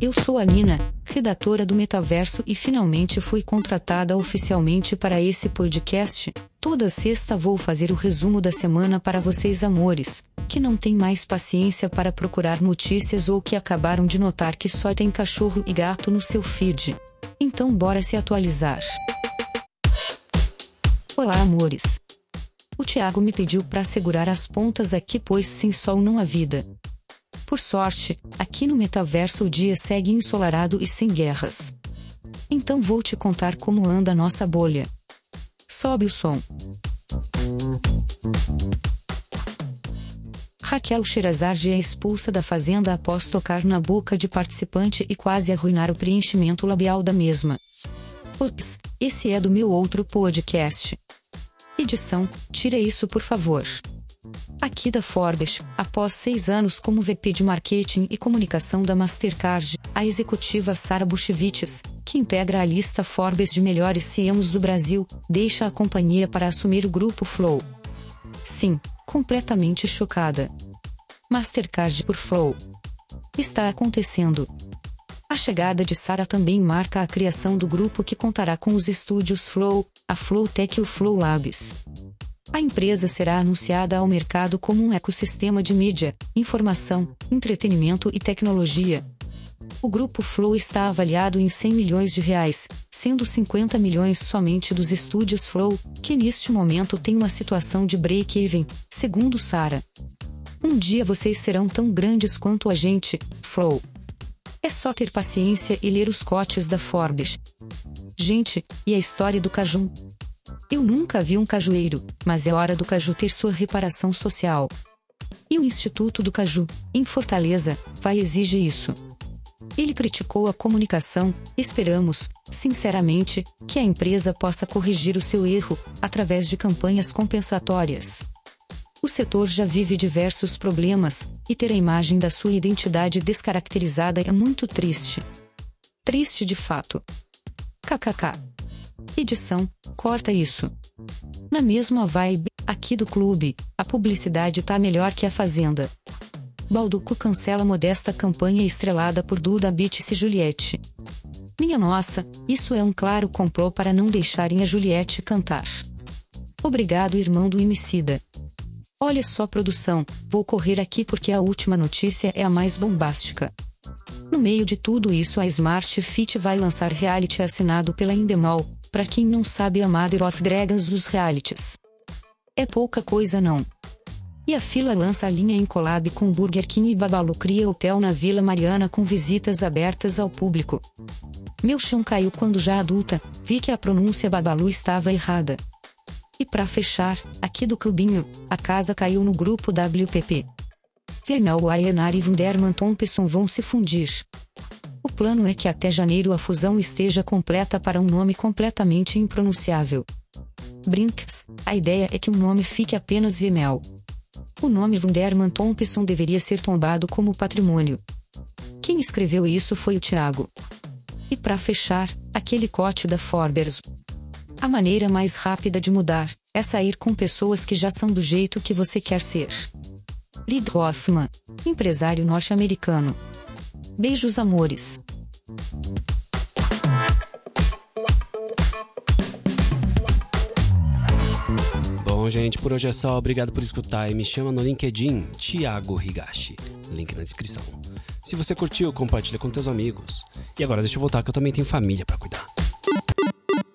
Eu sou a Nina, redatora do Metaverso e finalmente fui contratada oficialmente para esse podcast. Toda sexta vou fazer o resumo da semana para vocês, amores, que não têm mais paciência para procurar notícias ou que acabaram de notar que só tem cachorro e gato no seu feed. Então, bora se atualizar. Olá, amores. O Thiago me pediu para segurar as pontas aqui, pois sem sol não há vida. Por sorte, aqui no metaverso o dia segue ensolarado e sem guerras. Então vou te contar como anda a nossa bolha. Sobe o som. Raquel Sherazade é expulsa da fazenda após tocar na boca de participante e quase arruinar o preenchimento labial da mesma. Ups, esse é do meu outro podcast. Edição, tira isso por favor. Da Forbes, após seis anos como VP de Marketing e Comunicação da Mastercard, a executiva Sara Bushevitz, que integra a lista Forbes de melhores CEOs do Brasil, deixa a companhia para assumir o grupo Flow. Sim, completamente chocada. Mastercard por Flow. Está acontecendo. A chegada de Sara também marca a criação do grupo que contará com os estúdios Flow, a Flowtech e o Flow Labs. A empresa será anunciada ao mercado como um ecossistema de mídia, informação, entretenimento e tecnologia. O grupo Flow está avaliado em 100 milhões de reais, sendo 50 milhões somente dos estúdios Flow, que neste momento tem uma situação de break-even, segundo Sara. Um dia vocês serão tão grandes quanto a gente, Flow. É só ter paciência e ler os cotes da Forbes. Gente, e a história do Cajun? Eu nunca vi um cajueiro, mas é hora do Caju ter sua reparação social. E o Instituto do Caju, em Fortaleza, vai exigir isso. Ele criticou a comunicação, esperamos, sinceramente, que a empresa possa corrigir o seu erro, através de campanhas compensatórias. O setor já vive diversos problemas, e ter a imagem da sua identidade descaracterizada é muito triste. Triste de fato. KKK. Edição, corta isso. Na mesma vibe, aqui do clube, a publicidade tá melhor que a Fazenda. Balduco cancela modesta campanha estrelada por Duda Beats e Juliette. Minha nossa, isso é um claro complô para não deixarem a Juliette cantar. Obrigado, irmão do Emicida. Olha só, produção, vou correr aqui porque a última notícia é a mais bombástica. No meio de tudo isso, a Smart Fit vai lançar reality assinado pela Endemol, para quem não sabe a Mother of Dragons dos realities. É pouca coisa não. E a fila lança a linha em collab com Burger King e Babalu cria hotel na Vila Mariana com visitas abertas ao público. Meu chão caiu quando já adulta, vi que a pronúncia Babalu estava errada. E para fechar, aqui do clubinho, a casa caiu no grupo WPP. Vermel Arenar e Wunderman Thompson vão se fundir. Plano é que até janeiro a fusão esteja completa para um nome completamente impronunciável. Brinks, a ideia é que o nome fique apenas Vimel. O nome Wunderman Thompson deveria ser tombado como patrimônio. Quem escreveu isso foi o Tiago. E para fechar, aquele cote da Forbes. A maneira mais rápida de mudar é sair com pessoas que já são do jeito que você quer ser. Reid Hoffman, empresário norte-americano. Beijos, amores. Bom, gente, por hoje é só. Obrigado por escutar e me chama no LinkedIn Thiago Higashi. Link na descrição. Se você curtiu, compartilha com teus amigos. E agora deixa eu voltar que eu também tenho família para cuidar.